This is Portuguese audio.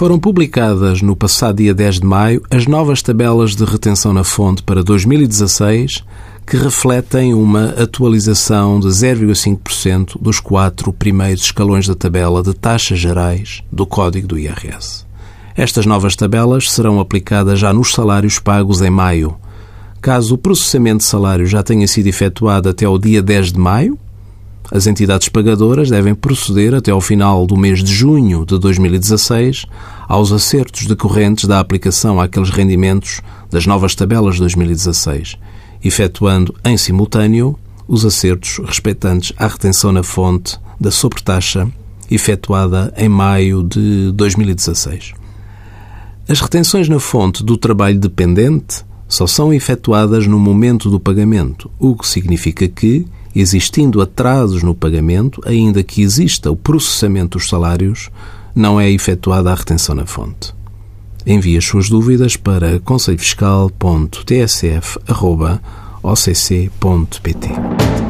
Foram publicadas no passado dia 10 de maio as novas tabelas de retenção na fonte para 2016, que refletem uma atualização de 0,5% dos quatro primeiros escalões da tabela de taxas gerais do Código do IRS. Estas novas tabelas serão aplicadas já nos salários pagos em maio. Caso o processamento de salário já tenha sido efetuado até o dia 10 de maio, as entidades pagadoras devem proceder até ao final do mês de junho de 2016 aos acertos decorrentes da aplicação àqueles rendimentos das novas tabelas de 2016, efetuando em simultâneo os acertos respeitantes à retenção na fonte da sobretaxa efetuada em maio de 2016. As retenções na fonte do trabalho dependente só são efetuadas no momento do pagamento, o que significa que, existindo atrasos no pagamento, ainda que exista o processamento dos salários, não é efetuada a retenção na fonte. Envie as suas dúvidas para conselhofiscal.tsf.occ.pt.